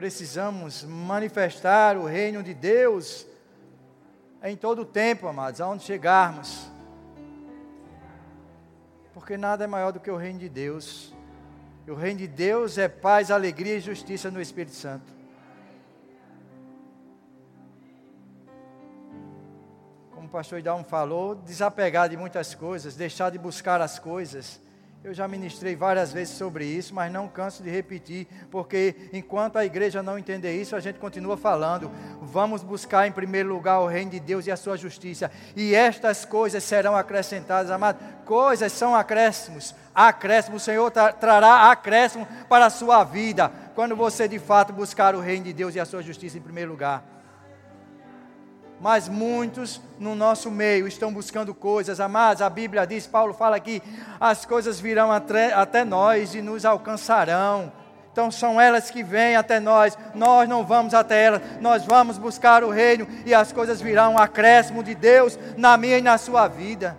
Precisamos manifestar o reino de Deus em todo o tempo, amados, aonde chegarmos. Porque nada é maior do que o reino de Deus. E o reino de Deus é paz, alegria e justiça no Espírito Santo. Como o pastor Idalmo falou, desapegar de muitas coisas, deixar de buscar as coisas eu já ministrei várias vezes sobre isso, mas não canso de repetir, porque enquanto a igreja não entender isso, a gente continua falando. Vamos buscar em primeiro lugar o reino de Deus e a sua justiça, e estas coisas serão acrescentadas, amados. Coisas são acréscimos, acréscimo, o Senhor tra trará acréscimo para a sua vida, quando você de fato buscar o reino de Deus e a sua justiça em primeiro lugar mas muitos no nosso meio estão buscando coisas, amados. A Bíblia diz, Paulo fala que as coisas virão até, até nós e nos alcançarão. Então são elas que vêm até nós, nós não vamos até elas, nós vamos buscar o reino e as coisas virão, um acréscimo de Deus na minha e na sua vida.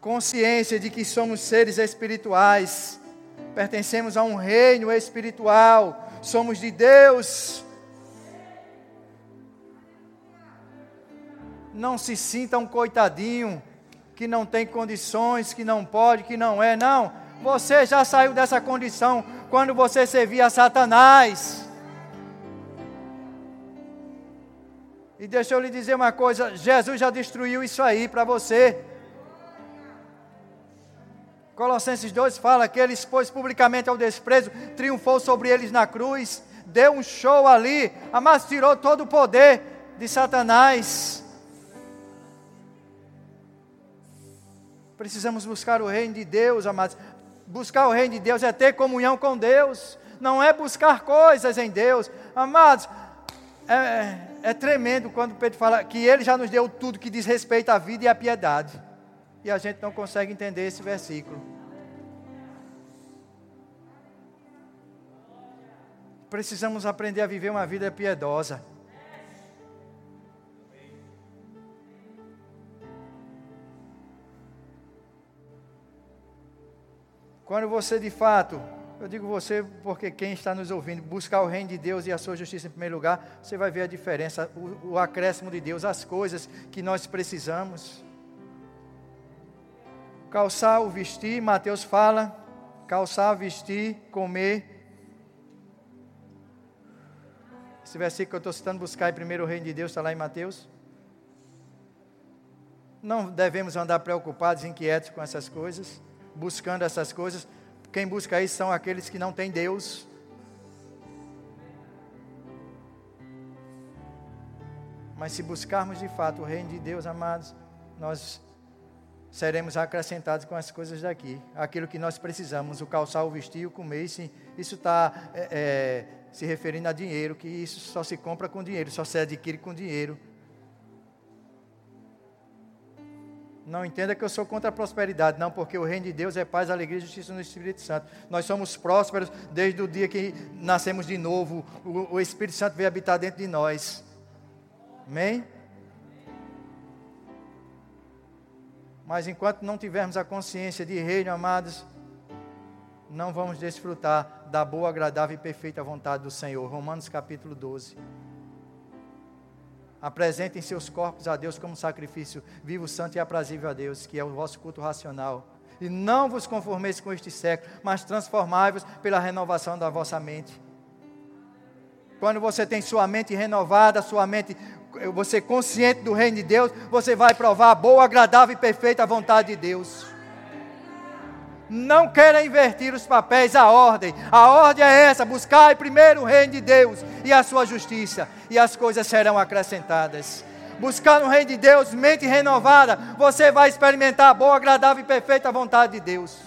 Consciência de que somos seres espirituais, pertencemos a um reino espiritual somos de Deus. Não se sinta um coitadinho que não tem condições, que não pode, que não é, não. Você já saiu dessa condição quando você servia a Satanás. E deixa eu lhe dizer uma coisa: Jesus já destruiu isso aí para você. Colossenses 2 fala que ele expôs publicamente ao desprezo, triunfou sobre eles na cruz, deu um show ali, mas tirou todo o poder de Satanás. Precisamos buscar o reino de Deus, amados. Buscar o reino de Deus é ter comunhão com Deus, não é buscar coisas em Deus. Amados, é, é tremendo quando Pedro fala que ele já nos deu tudo que diz respeito à vida e à piedade e a gente não consegue entender esse versículo. Precisamos aprender a viver uma vida piedosa. Quando você de fato, eu digo você porque quem está nos ouvindo, buscar o reino de Deus e a sua justiça em primeiro lugar, você vai ver a diferença, o, o acréscimo de Deus, as coisas que nós precisamos calçar vestir, Mateus fala, calçar, vestir, comer. Esse versículo que eu estou citando, buscar primeiro o reino de Deus, está lá em Mateus. Não devemos andar preocupados, inquietos com essas coisas, buscando essas coisas. Quem busca isso são aqueles que não têm Deus. Mas se buscarmos de fato o reino de Deus, amados, nós seremos acrescentados com as coisas daqui. Aquilo que nós precisamos, o calçar, o vestir, o comer, isso está é, é, se referindo a dinheiro, que isso só se compra com dinheiro, só se adquire com dinheiro. Não entenda que eu sou contra a prosperidade, não, porque o reino de Deus é paz, alegria e justiça no Espírito Santo. Nós somos prósperos desde o dia que nascemos de novo, o, o Espírito Santo veio habitar dentro de nós. Amém? Mas enquanto não tivermos a consciência de reino, amados, não vamos desfrutar da boa, agradável e perfeita vontade do Senhor. Romanos capítulo 12. Apresentem seus corpos a Deus como sacrifício vivo, santo e aprazível a Deus, que é o vosso culto racional. E não vos conformeis com este século, mas transformai-vos pela renovação da vossa mente. Quando você tem sua mente renovada, sua mente você consciente do reino de Deus, você vai provar a boa, agradável e perfeita vontade de Deus. Não queira invertir os papéis, a ordem. A ordem é essa: buscar primeiro o reino de Deus e a sua justiça, e as coisas serão acrescentadas. Buscar no reino de Deus, mente renovada, você vai experimentar a boa, agradável e perfeita vontade de Deus.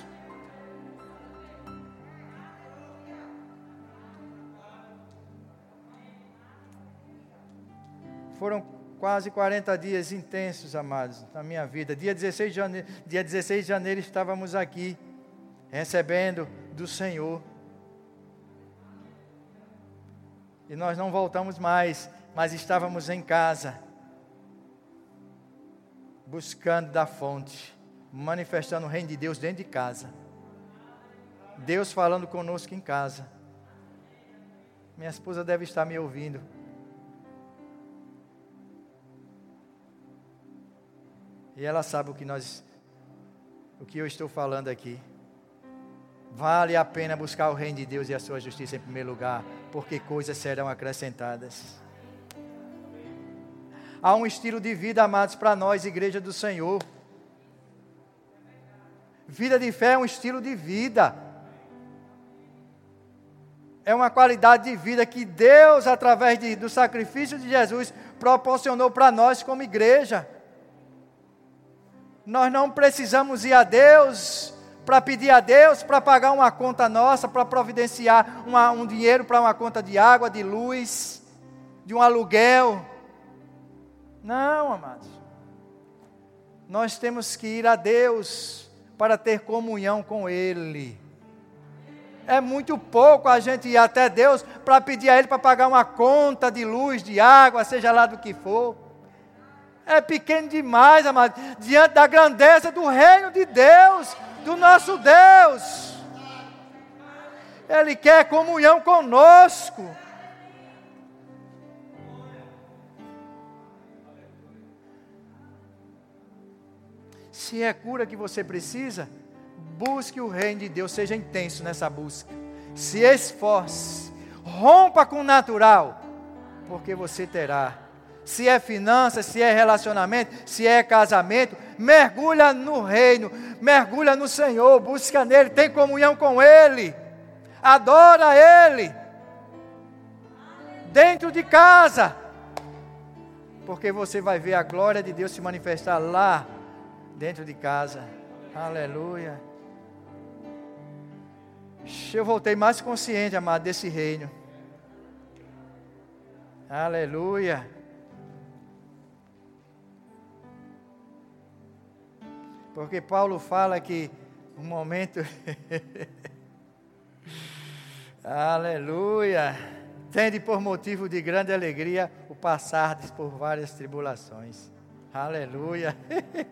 Foram quase 40 dias intensos, amados, na minha vida. Dia 16 de janeiro, dia 16 de janeiro estávamos aqui, recebendo do Senhor. E nós não voltamos mais, mas estávamos em casa, buscando da fonte, manifestando o reino de Deus dentro de casa. Deus falando conosco em casa. Minha esposa deve estar me ouvindo. E ela sabe o que nós o que eu estou falando aqui. Vale a pena buscar o reino de Deus e a sua justiça em primeiro lugar, porque coisas serão acrescentadas. Há um estilo de vida, amados, para nós, igreja do Senhor. Vida de fé é um estilo de vida. É uma qualidade de vida que Deus, através de, do sacrifício de Jesus, proporcionou para nós como igreja. Nós não precisamos ir a Deus para pedir a Deus para pagar uma conta nossa, para providenciar uma, um dinheiro para uma conta de água, de luz, de um aluguel. Não, amados. Nós temos que ir a Deus para ter comunhão com Ele. É muito pouco a gente ir até Deus para pedir a Ele para pagar uma conta de luz, de água, seja lá do que for. É pequeno demais, amado, diante da grandeza do reino de Deus, do nosso Deus. Ele quer comunhão conosco. Se é cura que você precisa, busque o reino de Deus, seja intenso nessa busca. Se esforce, rompa com o natural, porque você terá. Se é finanças, se é relacionamento, se é casamento, mergulha no reino, mergulha no Senhor, busca nele, tem comunhão com Ele, adora Ele, dentro de casa, porque você vai ver a glória de Deus se manifestar lá dentro de casa. Aleluia. Eu voltei mais consciente, amado, desse reino. Aleluia. Porque Paulo fala que um momento. Aleluia. Tende por motivo de grande alegria o passar por várias tribulações. Aleluia.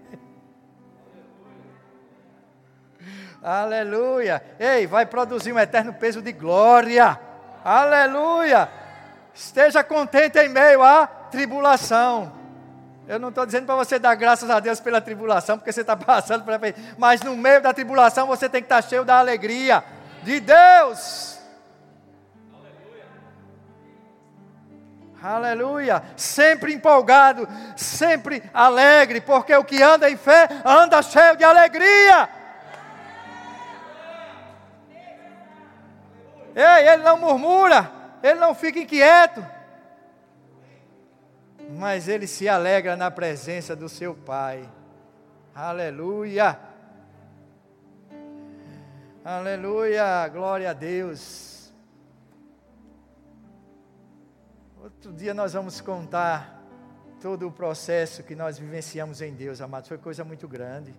Aleluia. Ei, vai produzir um eterno peso de glória. Aleluia. Esteja contente em meio à tribulação. Eu não estou dizendo para você dar graças a Deus pela tribulação, porque você está passando aí. Mas no meio da tribulação você tem que estar tá cheio da alegria de Deus. Aleluia. Aleluia. Sempre empolgado, sempre alegre, porque o que anda em fé anda cheio de alegria. Ei, ele não murmura, ele não fica inquieto, mas ele se alegra na presença do seu Pai. Aleluia. Aleluia, glória a Deus. Outro dia nós vamos contar todo o processo que nós vivenciamos em Deus, amados. Foi coisa muito grande.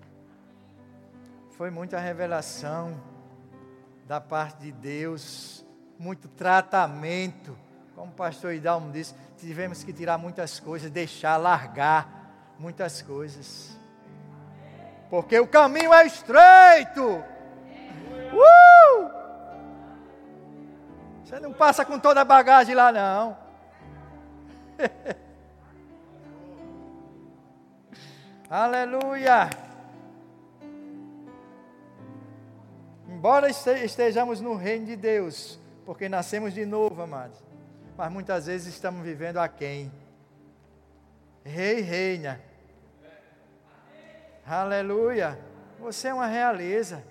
Foi muita revelação da parte de Deus, muito tratamento. Como o pastor Idalmo disse, tivemos que tirar muitas coisas, deixar, largar muitas coisas. Porque o caminho é estreito. Uh! Você não passa com toda a bagagem lá, não. Aleluia. Embora estejamos no reino de Deus, porque nascemos de novo, amados, mas muitas vezes estamos vivendo aquém. Rei reina. Aleluia. Você é uma realeza.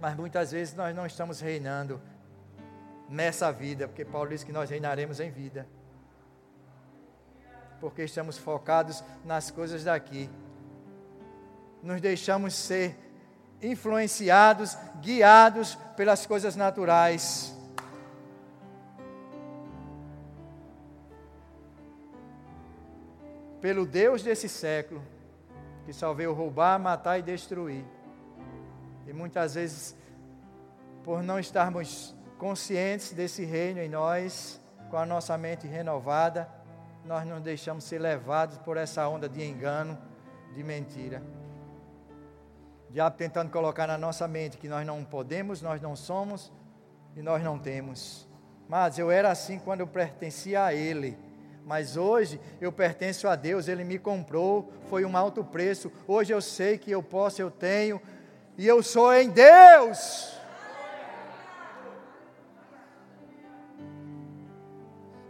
Mas muitas vezes nós não estamos reinando nessa vida, porque Paulo diz que nós reinaremos em vida. Porque estamos focados nas coisas daqui. Nos deixamos ser influenciados, guiados pelas coisas naturais. Pelo Deus desse século, que só veio roubar, matar e destruir. E muitas vezes, por não estarmos conscientes desse reino em nós, com a nossa mente renovada, nós não deixamos ser levados por essa onda de engano, de mentira. O diabo tentando colocar na nossa mente que nós não podemos, nós não somos e nós não temos. Mas eu era assim quando eu pertencia a Ele. Mas hoje eu pertenço a Deus, Ele me comprou, foi um alto preço. Hoje eu sei que eu posso, eu tenho, e eu sou em Deus.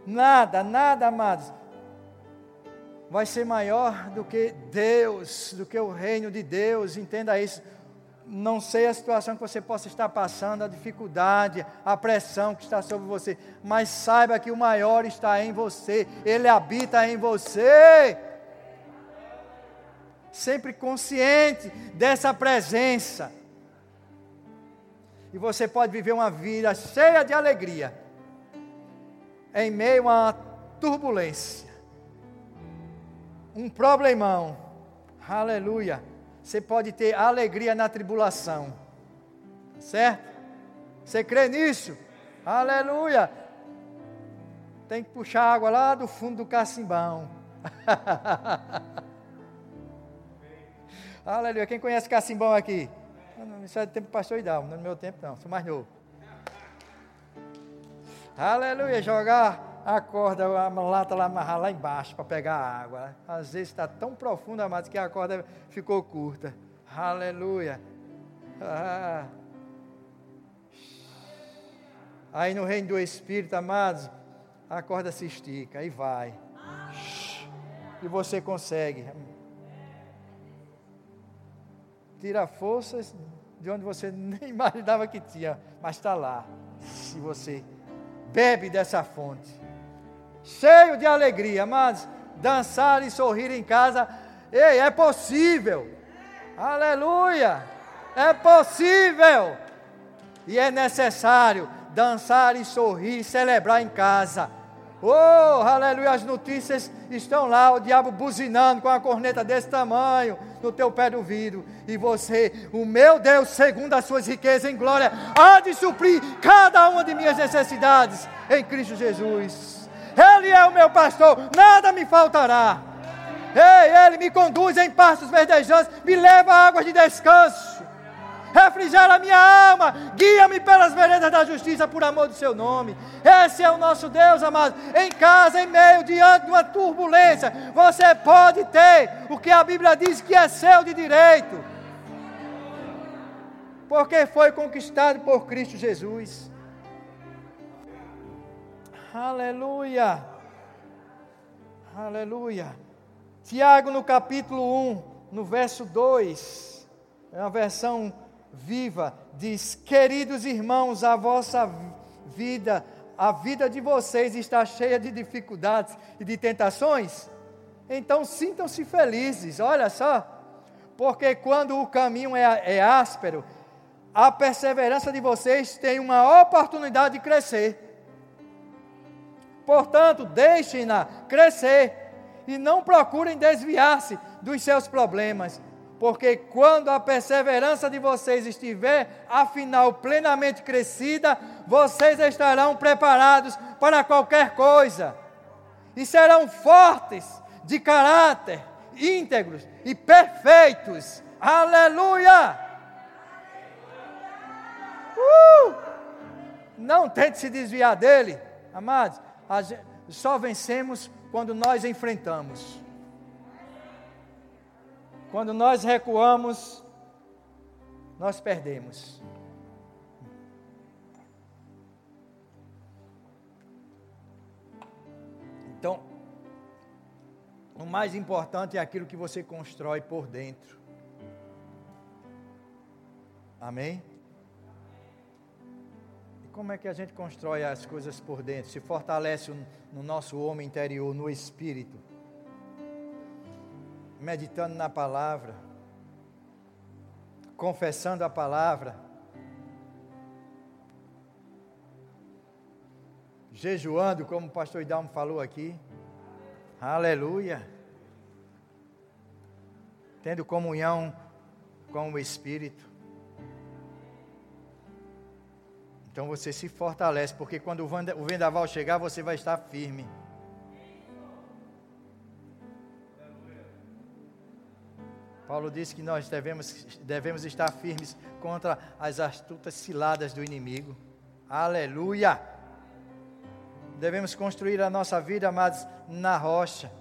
Nada, nada, amados, vai ser maior do que Deus, do que o reino de Deus, entenda isso. Não sei a situação que você possa estar passando, a dificuldade, a pressão que está sobre você, mas saiba que o maior está em você, ele habita em você. Sempre consciente dessa presença. E você pode viver uma vida cheia de alegria em meio a uma turbulência, um problemão, aleluia, você pode ter alegria na tribulação, certo? Você crê nisso? Aleluia! Tem que puxar água lá do fundo do cacimbão. Aleluia. Quem conhece cacimbão aqui? Isso é do tempo pastor Idal, não é do meu tempo não, sou mais novo. Aleluia, jogar a corda, a lata lá, amarrar lá embaixo para pegar a água. Às vezes está tão profunda, amados, que a corda ficou curta. Aleluia. Ah. Aí no reino do Espírito, amados, a corda se estica e vai. E você consegue. Tira forças de onde você nem imaginava que tinha, mas está lá. Se você bebe dessa fonte. Cheio de alegria, mas dançar e sorrir em casa, ei, é possível. Aleluia! É possível. E é necessário dançar e sorrir, celebrar em casa. Oh, aleluia, as notícias estão lá, o diabo buzinando com a corneta desse tamanho no teu pé do vidro. E você, o meu Deus, segundo as suas riquezas em glória, há de suprir cada uma de minhas necessidades em Cristo Jesus. Ele é o meu pastor, nada me faltará. Ei, ele me conduz em pastos verdejantes, me leva a águas de descanso refrigera a minha alma, guia-me pelas veredas da justiça por amor do seu nome. Esse é o nosso Deus, amado. Em casa, em meio, diante de uma turbulência, você pode ter o que a Bíblia diz que é seu de direito, porque foi conquistado por Cristo Jesus. Aleluia, aleluia. Tiago, no capítulo 1, no verso 2, é uma versão viva, diz: Queridos irmãos, a vossa vida, a vida de vocês está cheia de dificuldades e de tentações. Então sintam-se felizes, olha só, porque quando o caminho é, é áspero, a perseverança de vocês tem uma oportunidade de crescer. Portanto, deixem-na crescer e não procurem desviar-se dos seus problemas porque quando a perseverança de vocês estiver, afinal, plenamente crescida, vocês estarão preparados para qualquer coisa, e serão fortes de caráter, íntegros e perfeitos. Aleluia! Uh! Não tente se desviar dele, amados. Só vencemos quando nós enfrentamos. Quando nós recuamos, nós perdemos. Então, o mais importante é aquilo que você constrói por dentro. Amém? Como é que a gente constrói as coisas por dentro? Se fortalece no nosso homem interior, no espírito meditando na palavra, confessando a palavra, jejuando, como o pastor Idalmo falou aqui. Aleluia. Tendo comunhão com o Espírito. Então você se fortalece, porque quando o vendaval chegar, você vai estar firme. Paulo diz que nós devemos, devemos estar firmes contra as astutas ciladas do inimigo. Aleluia! Devemos construir a nossa vida, amados, na rocha.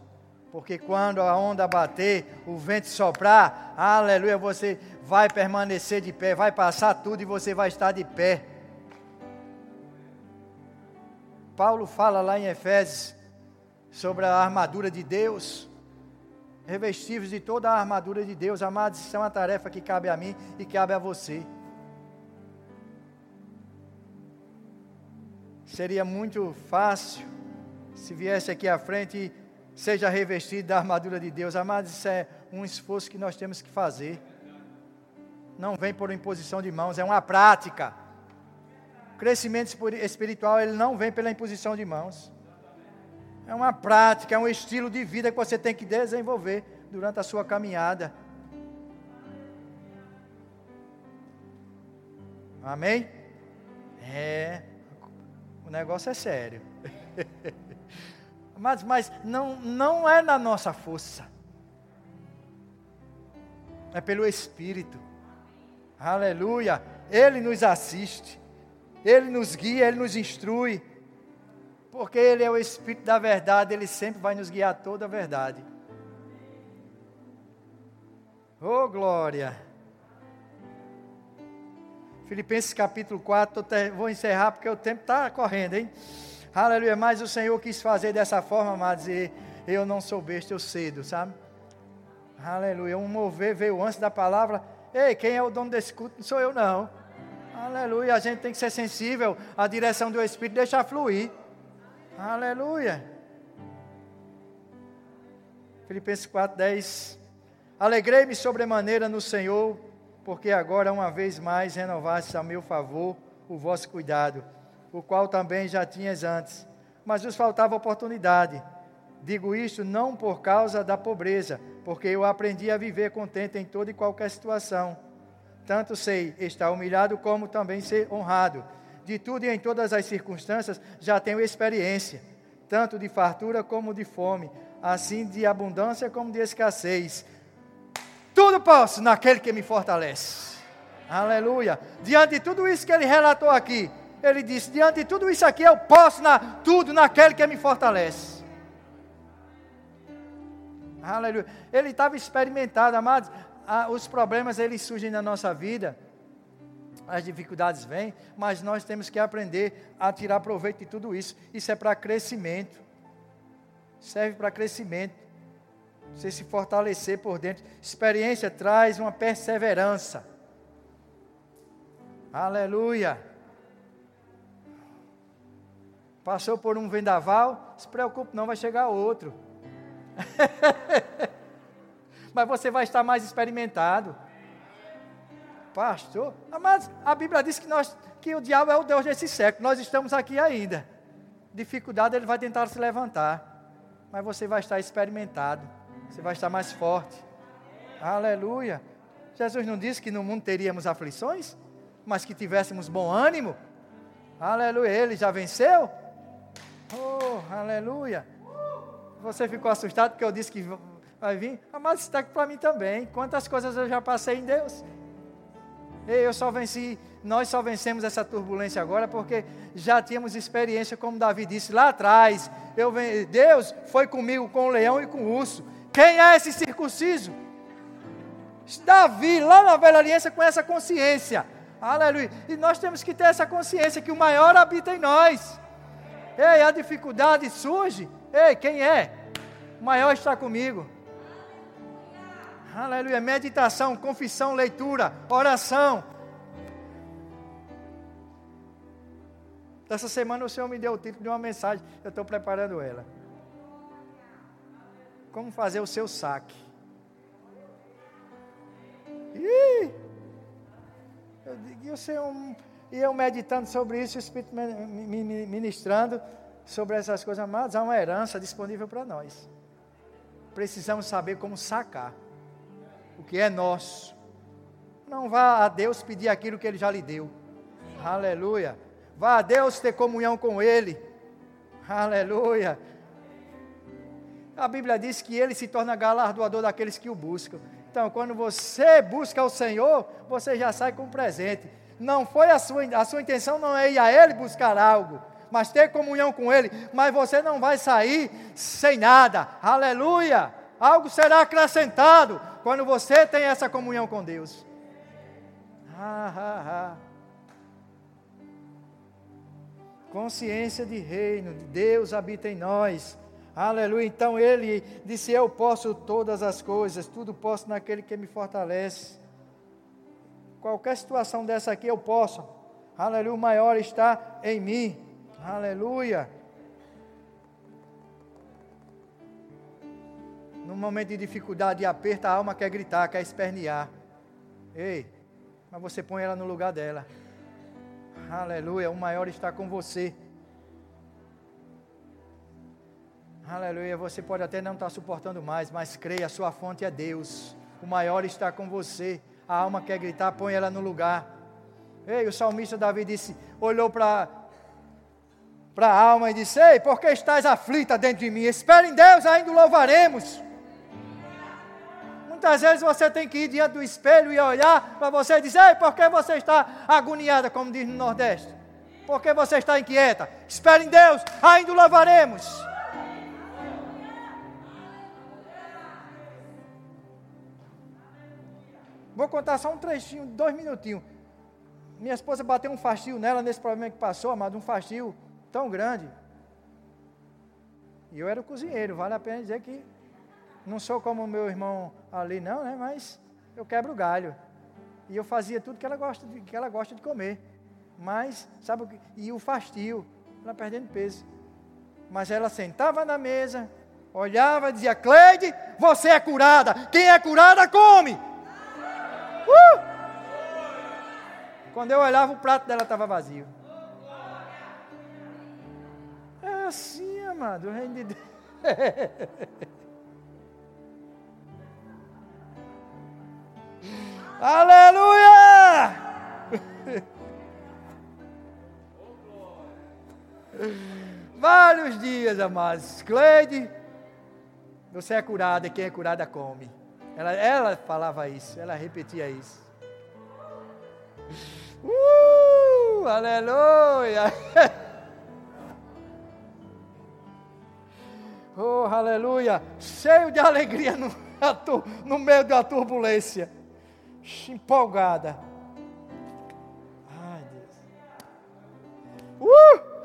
Porque quando a onda bater, o vento soprar, aleluia, você vai permanecer de pé, vai passar tudo e você vai estar de pé. Paulo fala lá em Efésios sobre a armadura de Deus, revestidos de toda a armadura de Deus. Amados, isso é uma tarefa que cabe a mim e cabe a você. Seria muito fácil se viesse aqui à frente e seja revestido da armadura de Deus. Amados, isso é um esforço que nós temos que fazer. Não vem por imposição de mãos, é uma prática. Crescimento espiritual, ele não vem pela imposição de mãos. É uma prática, é um estilo de vida que você tem que desenvolver durante a sua caminhada. Amém? É, o negócio é sério. mas mas não, não é na nossa força, é pelo Espírito. Aleluia! Ele nos assiste. Ele nos guia, Ele nos instrui, porque Ele é o Espírito da verdade, Ele sempre vai nos guiar toda a verdade. Oh, glória! Filipenses capítulo 4, vou encerrar porque o tempo está correndo, hein? Aleluia, mas o Senhor quis fazer dessa forma, e eu não sou besta, eu cedo, sabe? Aleluia, um mover veio antes da palavra. Ei, quem é o dono desse culto? Não sou eu, não. Aleluia. A gente tem que ser sensível à direção do Espírito, deixar fluir. Aleluia. Filipenses 4, 10. Alegrei-me sobremaneira no Senhor, porque agora uma vez mais renovaste a meu favor o vosso cuidado, o qual também já tinhas antes, mas vos faltava oportunidade. Digo isto não por causa da pobreza, porque eu aprendi a viver contente em toda e qualquer situação tanto sei estar humilhado como também ser honrado. De tudo e em todas as circunstâncias já tenho experiência, tanto de fartura como de fome, assim de abundância como de escassez. Tudo posso naquele que me fortalece. Aleluia. Diante de tudo isso que ele relatou aqui, ele disse: diante de tudo isso aqui, eu posso na, tudo naquele que me fortalece. Aleluia. Ele estava experimentado, amados ah, os problemas eles surgem na nossa vida, as dificuldades vêm, mas nós temos que aprender a tirar proveito de tudo isso. Isso é para crescimento. Serve para crescimento. Você se fortalecer por dentro. Experiência traz uma perseverança. Aleluia. Passou por um vendaval, se preocupe, não vai chegar outro. mas você vai estar mais experimentado. Pastor, mas a Bíblia diz que, nós, que o diabo é o Deus desse século, nós estamos aqui ainda. Dificuldade ele vai tentar se levantar, mas você vai estar experimentado, você vai estar mais forte. Aleluia. Jesus não disse que no mundo teríamos aflições, mas que tivéssemos bom ânimo. Aleluia, ele já venceu. Oh, aleluia. Você ficou assustado porque eu disse que vai vir. Mas está aqui para mim também. Quantas coisas eu já passei em Deus. Eu só venci, nós só vencemos essa turbulência agora porque já tínhamos experiência, como Davi disse lá atrás. Eu, Deus foi comigo com o leão e com o urso. Quem é esse circunciso? Davi, lá na velha aliança, com essa consciência. Aleluia. E nós temos que ter essa consciência que o maior habita em nós. Ei, a dificuldade surge. Ei, quem é? O maior está comigo. Aleluia. Meditação, confissão, leitura, oração. Essa semana o Senhor me deu o título de uma mensagem. Eu estou preparando ela. Como fazer o seu saque. E eu, Senhor, e eu meditando sobre isso, o Espírito me ministrando sobre essas coisas amadas, há uma herança disponível para nós. Precisamos saber como sacar o que é nosso. Não vá a Deus pedir aquilo que Ele já lhe deu. Aleluia. Vá a Deus ter comunhão com Ele. Aleluia. A Bíblia diz que Ele se torna galardoador daqueles que o buscam. Então, quando você busca o Senhor, você já sai com um presente. Não foi a sua, a sua intenção não é ir a Ele buscar algo, mas ter comunhão com Ele. Mas você não vai sair sem nada. Aleluia! Algo será acrescentado quando você tem essa comunhão com Deus. Ah, ah, ah. Consciência de reino, de Deus habita em nós. Aleluia. Então ele disse: Eu posso todas as coisas, tudo posso naquele que me fortalece. Qualquer situação dessa aqui eu posso. Aleluia. O maior está em mim. Aleluia. No momento de dificuldade e aperto, a alma quer gritar, quer espernear. Ei, mas você põe ela no lugar dela. Aleluia. O maior está com você. Aleluia. Você pode até não estar suportando mais, mas creia, a sua fonte é Deus. O maior está com você. A alma quer gritar, põe ela no lugar. Ei, o salmista Davi disse, olhou para para a alma e disse: Ei, por que estás aflita dentro de mim? Espere em Deus, ainda o louvaremos. Muitas vezes você tem que ir diante do espelho e olhar para você e dizer: Ei, por que você está agoniada, como diz no Nordeste? Por que você está inquieta? Espere em Deus, ainda o louvaremos. Vou contar só um trechinho, dois minutinhos. Minha esposa bateu um fastio nela nesse problema que passou, amado, um fastio tão grande. E eu era o cozinheiro, vale a pena dizer que não sou como o meu irmão ali, não, né? Mas eu quebro o galho. E eu fazia tudo que ela gosta de, que ela gosta de comer. Mas, sabe o que? E o fastio, ela perdendo peso. Mas ela sentava na mesa, olhava e dizia: Cleide, você é curada. Quem é curada, come. Uh! Quando eu olhava, o prato dela estava vazio. É assim, amado, o reino de Deus. Aleluia! Vários dias, amados. Cleide, você é curada e quem é curada come. Ela, ela falava isso, ela repetia isso. Uh, aleluia! Oh, aleluia! Cheio de alegria no, no meio da turbulência. Empolgada. Ai, Deus. Uh!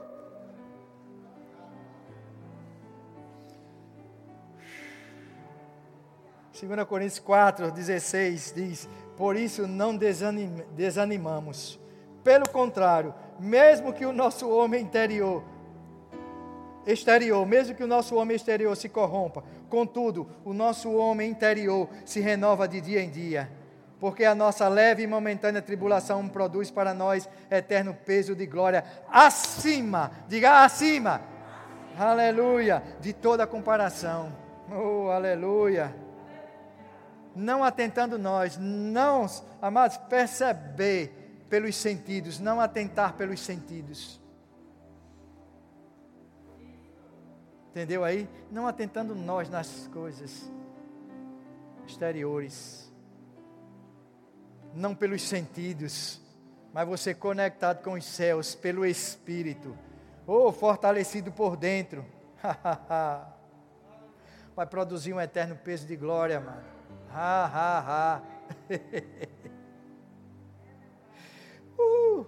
2 Coríntios 4, 16 diz: Por isso não desanim, desanimamos. Pelo contrário, mesmo que o nosso homem interior, exterior, mesmo que o nosso homem exterior se corrompa, contudo, o nosso homem interior se renova de dia em dia. Porque a nossa leve e momentânea tribulação produz para nós eterno peso de glória acima, diga acima, aleluia, de toda comparação. Oh, aleluia. Não atentando nós, não, amados, perceber pelos sentidos, não atentar pelos sentidos. Entendeu aí? Não atentando nós nas coisas exteriores, não pelos sentidos, mas você conectado com os céus pelo Espírito, ou oh, fortalecido por dentro, vai produzir um eterno peso de glória, mano. Ha, ha, ha. uh,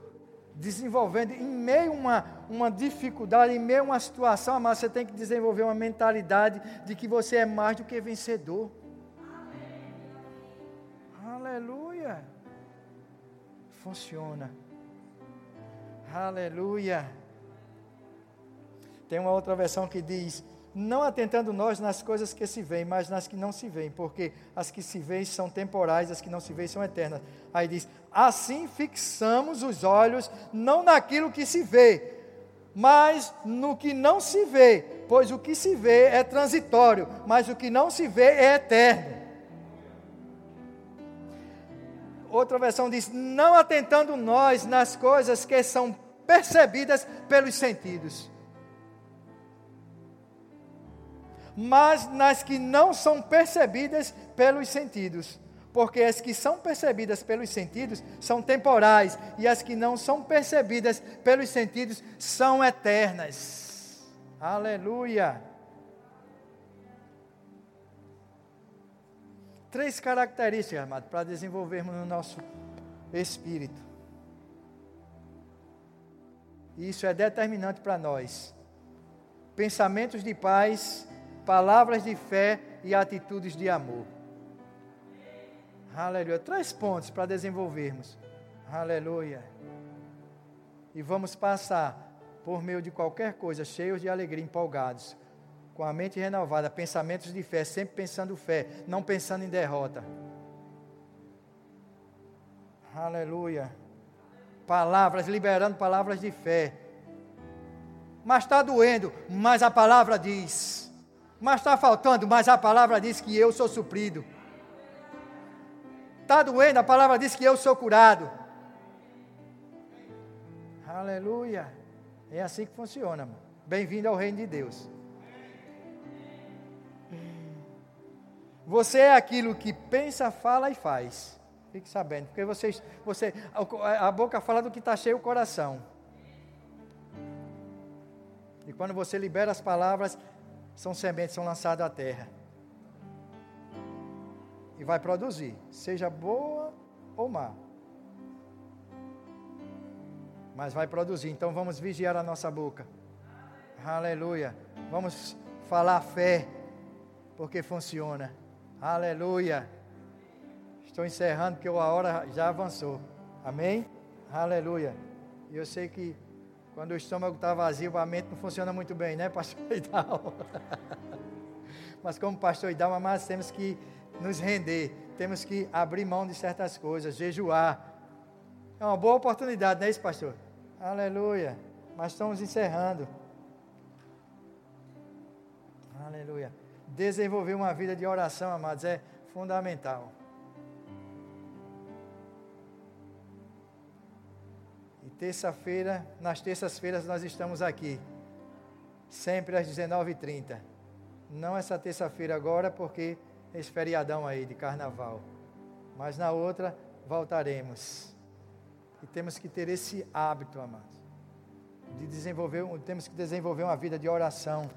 desenvolvendo, em meio a uma, uma dificuldade, em meio a uma situação, mas você tem que desenvolver uma mentalidade de que você é mais do que vencedor. Aleluia. Funciona. Aleluia. Tem uma outra versão que diz: não atentando nós nas coisas que se veem, mas nas que não se veem, porque as que se veem são temporais, as que não se veem são eternas. Aí diz: assim fixamos os olhos não naquilo que se vê, mas no que não se vê, pois o que se vê é transitório, mas o que não se vê é eterno. Outra versão diz: não atentando nós nas coisas que são percebidas pelos sentidos mas nas que não são percebidas pelos sentidos. porque as que são percebidas pelos sentidos são temporais e as que não são percebidas pelos sentidos são eternas. Aleluia! Três características, amado, para desenvolvermos no nosso espírito. Isso é determinante para nós. Pensamentos de paz, palavras de fé e atitudes de amor. Aleluia. Três pontos para desenvolvermos. Aleluia. E vamos passar por meio de qualquer coisa, cheios de alegria, empolgados, com a mente renovada, pensamentos de fé, sempre pensando fé, não pensando em derrota. Aleluia. Palavras, liberando palavras de fé. Mas está doendo, mas a palavra diz. Mas está faltando, mas a palavra diz que eu sou suprido. Está doendo, a palavra diz que eu sou curado. Aleluia. É assim que funciona. Bem-vindo ao reino de Deus. Você é aquilo que pensa, fala e faz. Fique sabendo, porque você, você a boca fala do que está cheio o coração. E quando você libera as palavras, são sementes, são lançadas à terra e vai produzir, seja boa ou má. Mas vai produzir, então vamos vigiar a nossa boca. Aleluia. Vamos falar fé, porque funciona. Aleluia. Estou encerrando porque a hora já avançou. Amém? Aleluia. E eu sei que quando o estômago está vazio, a mente não funciona muito bem, né, pastor Idal? Mas como pastor Idal, mas temos que nos render, temos que abrir mão de certas coisas, jejuar. É uma boa oportunidade, não é isso, pastor? Aleluia. Mas estamos encerrando. Aleluia. Desenvolver uma vida de oração, amados, é fundamental. E terça-feira, nas terças-feiras, nós estamos aqui, sempre às 19h30. Não essa terça-feira agora, porque esse feriadão aí de carnaval. Mas na outra voltaremos. E temos que ter esse hábito, amados, de desenvolver, temos que desenvolver uma vida de oração.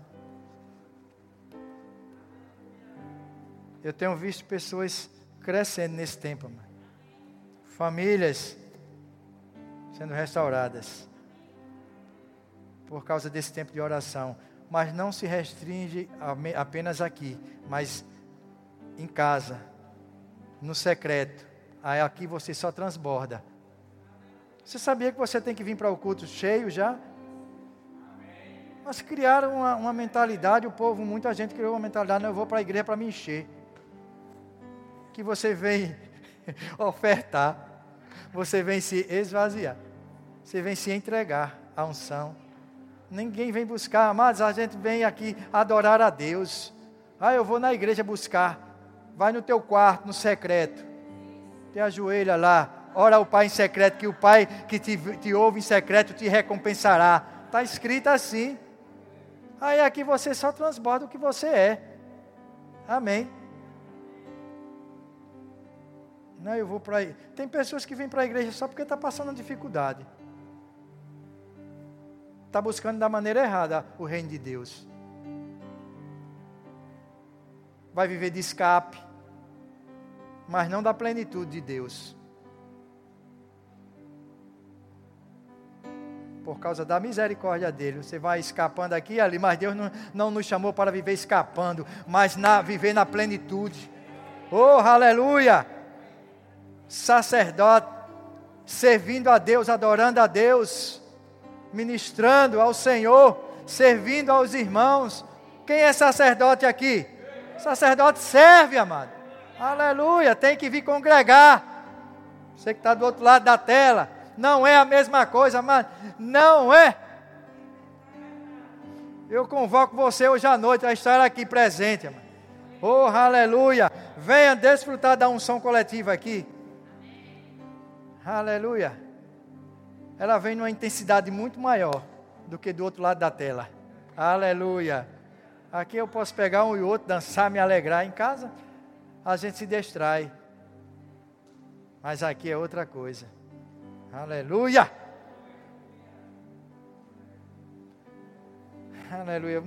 Eu tenho visto pessoas crescendo nesse tempo, famílias sendo restauradas por causa desse tempo de oração. Mas não se restringe apenas aqui, mas em casa, no secreto. Aí aqui você só transborda. Você sabia que você tem que vir para o culto cheio já? Mas criaram uma, uma, mentalidade, o povo, muita gente criou uma mentalidade, não, eu vou para a igreja para me encher. Que você vem ofertar, você vem se esvaziar, você vem se entregar à unção. Ninguém vem buscar, amados, a gente vem aqui adorar a Deus. Ah, eu vou na igreja buscar. Vai no teu quarto, no secreto. Te ajoelha lá. Ora ao Pai em secreto, que o Pai que te, te ouve em secreto te recompensará. Está escrito assim. Aí aqui você só transborda o que você é. Amém. Não, eu vou para aí. Tem pessoas que vêm para a igreja só porque está passando dificuldade. Está buscando da maneira errada o reino de Deus. Vai viver de escape mas não da plenitude de Deus. Por causa da misericórdia dele, você vai escapando aqui e ali, mas Deus não, não nos chamou para viver escapando, mas na, viver na plenitude. Oh, aleluia! Sacerdote, servindo a Deus, adorando a Deus, ministrando ao Senhor, servindo aos irmãos. Quem é sacerdote aqui? Sacerdote serve, amado. Aleluia, tem que vir congregar. Você que está do outro lado da tela, não é a mesma coisa, mas não é. Eu convoco você hoje à noite a estar aqui presente, irmão. Oh, aleluia. Venha desfrutar da unção coletiva aqui. Aleluia. Ela vem numa intensidade muito maior do que do outro lado da tela. Aleluia. Aqui eu posso pegar um e outro, dançar, me alegrar em casa a gente se distrai. Mas aqui é outra coisa. Aleluia! Aleluia.